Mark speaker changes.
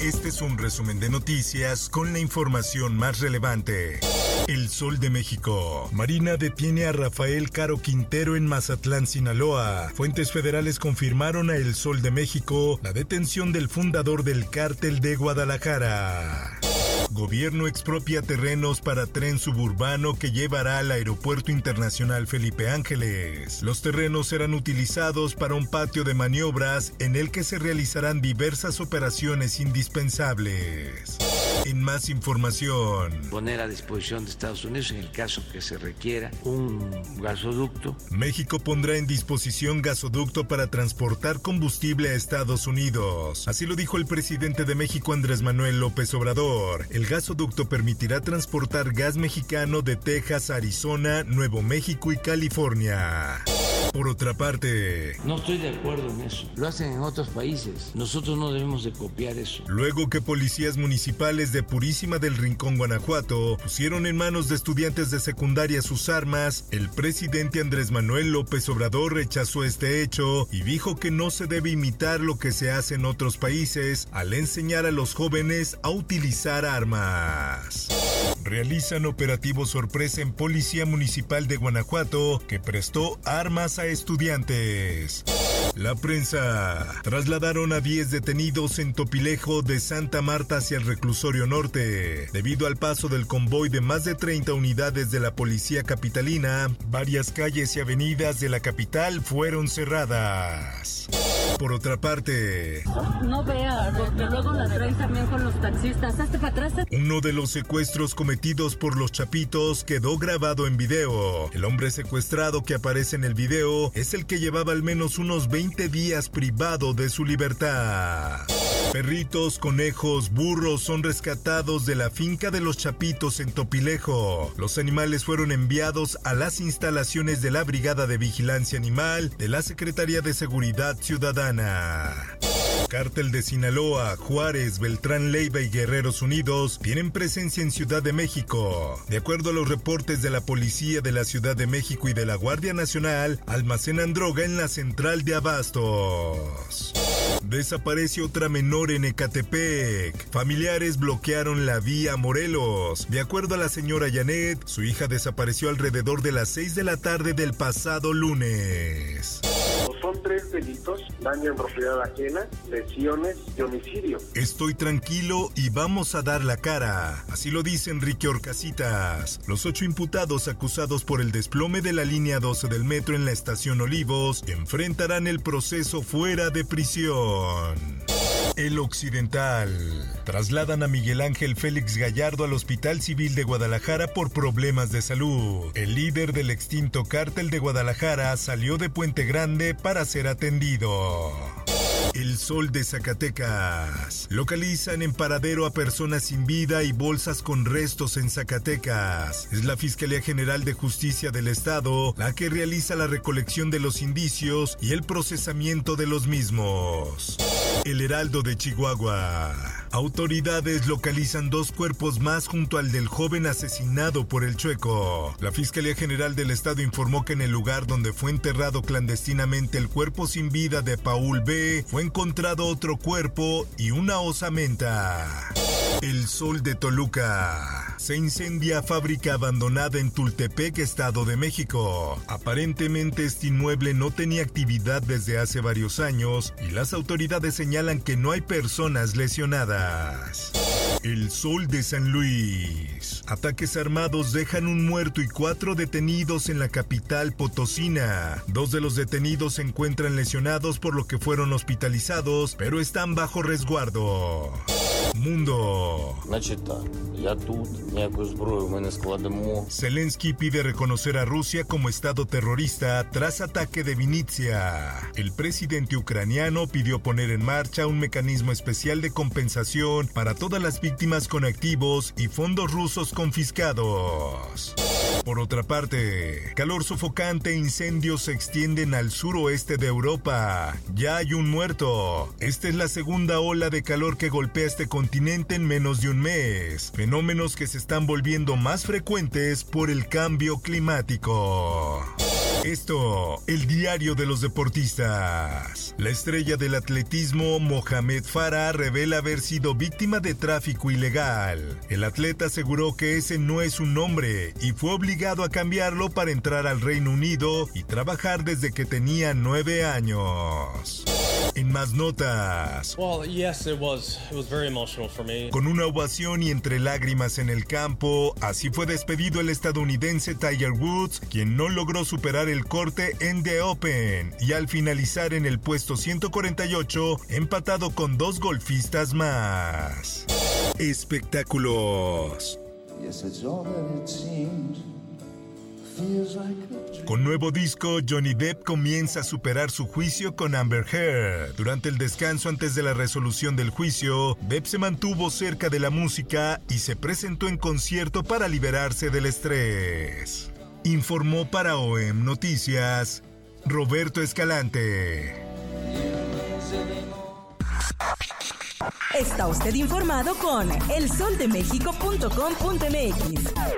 Speaker 1: Este es un resumen de noticias con la información más relevante. El Sol de México. Marina detiene a Rafael Caro Quintero en Mazatlán, Sinaloa. Fuentes federales confirmaron a El Sol de México la detención del fundador del cártel de Guadalajara. Gobierno expropia terrenos para tren suburbano que llevará al Aeropuerto Internacional Felipe Ángeles. Los terrenos serán utilizados para un patio de maniobras en el que se realizarán diversas operaciones indispensables. En más información,
Speaker 2: poner a disposición de Estados Unidos en el caso que se requiera un gasoducto.
Speaker 1: México pondrá en disposición gasoducto para transportar combustible a Estados Unidos. Así lo dijo el presidente de México Andrés Manuel López Obrador. El gasoducto permitirá transportar gas mexicano de Texas, Arizona, Nuevo México y California. Por otra parte,
Speaker 2: No estoy de acuerdo en eso. Lo hacen en otros países. Nosotros no debemos de copiar eso.
Speaker 1: luego que policías municipales de Purísima del Rincón, Guanajuato, pusieron en manos de estudiantes de secundaria sus armas, el presidente Andrés Manuel López Obrador rechazó este hecho y dijo que no se debe imitar lo que se hace en otros países al enseñar a los jóvenes a utilizar armas. Realizan operativo sorpresa en Policía Municipal de Guanajuato que prestó armas a estudiantes. La prensa trasladaron a 10 detenidos en Topilejo de Santa Marta hacia el reclusorio norte. Debido al paso del convoy de más de 30 unidades de la policía capitalina, varias calles y avenidas de la capital fueron cerradas. Por otra parte,
Speaker 3: No vea, porque luego la traen también con los taxistas. Hazte para atrás.
Speaker 1: Uno de los secuestros cometidos por los chapitos quedó grabado en video. El hombre secuestrado que aparece en el video es el que llevaba al menos unos 20 días privado de su libertad. Perritos, conejos, burros son rescatados de la finca de los chapitos en Topilejo. Los animales fueron enviados a las instalaciones de la Brigada de Vigilancia Animal de la Secretaría de Seguridad Ciudadana. Cártel de Sinaloa, Juárez, Beltrán Leiva y Guerreros Unidos tienen presencia en Ciudad de México. De acuerdo a los reportes de la Policía de la Ciudad de México y de la Guardia Nacional, almacenan droga en la central de Abastos. Desaparece otra menor en Ecatepec. Familiares bloquearon la vía Morelos. De acuerdo a la señora Janet, su hija desapareció alrededor de las 6 de la tarde del pasado lunes.
Speaker 4: Son tres delitos, daño en propiedad ajena, lesiones y homicidio.
Speaker 1: Estoy tranquilo y vamos a dar la cara. Así lo dice Enrique Orcasitas. Los ocho imputados acusados por el desplome de la línea 12 del metro en la estación Olivos enfrentarán el proceso fuera de prisión. El Occidental. Trasladan a Miguel Ángel Félix Gallardo al Hospital Civil de Guadalajara por problemas de salud. El líder del extinto cártel de Guadalajara salió de Puente Grande para ser atendido. El Sol de Zacatecas. Localizan en paradero a personas sin vida y bolsas con restos en Zacatecas. Es la Fiscalía General de Justicia del Estado la que realiza la recolección de los indicios y el procesamiento de los mismos. El Heraldo de Chihuahua. Autoridades localizan dos cuerpos más junto al del joven asesinado por el chueco. La Fiscalía General del Estado informó que en el lugar donde fue enterrado clandestinamente el cuerpo sin vida de Paul B, fue encontrado otro cuerpo y una osamenta. El Sol de Toluca. Se incendia fábrica abandonada en Tultepec, Estado de México. Aparentemente este inmueble no tenía actividad desde hace varios años y las autoridades señalan que no hay personas lesionadas. El Sol de San Luis. Ataques armados dejan un muerto y cuatro detenidos en la capital potosina. Dos de los detenidos se encuentran lesionados por lo que fueron hospitalizados, pero están bajo resguardo. Mundo. Zelensky pide reconocer a Rusia como Estado terrorista tras ataque de Vinitsia. El presidente ucraniano pidió poner en marcha un mecanismo especial de compensación para todas las víctimas con activos y fondos rusos confiscados. Por otra parte, calor sofocante e incendios se extienden al suroeste de Europa. Ya hay un muerto. Esta es la segunda ola de calor que golpea este continente en menos de un mes. Fenómenos que se están volviendo más frecuentes por el cambio climático. Esto, el diario de los deportistas. La estrella del atletismo Mohamed Farah revela haber sido víctima de tráfico ilegal. El atleta aseguró que ese no es un nombre y fue obligado a cambiarlo para entrar al Reino Unido y trabajar desde que tenía nueve años. En más notas.
Speaker 5: Well, yes, it was. It was very emotional for me.
Speaker 1: Con una ovación y entre lágrimas en el campo, así fue despedido el estadounidense Tiger Woods, quien no logró superar el corte en The Open y al finalizar en el puesto 148, empatado con dos golfistas más. Espectáculos. Con nuevo disco, Johnny Depp comienza a superar su juicio con Amber Heard. Durante el descanso antes de la resolución del juicio, Depp se mantuvo cerca de la música y se presentó en concierto para liberarse del estrés. Informó para OEM Noticias Roberto Escalante.
Speaker 6: Está usted informado con elsoldemexico.com.mx.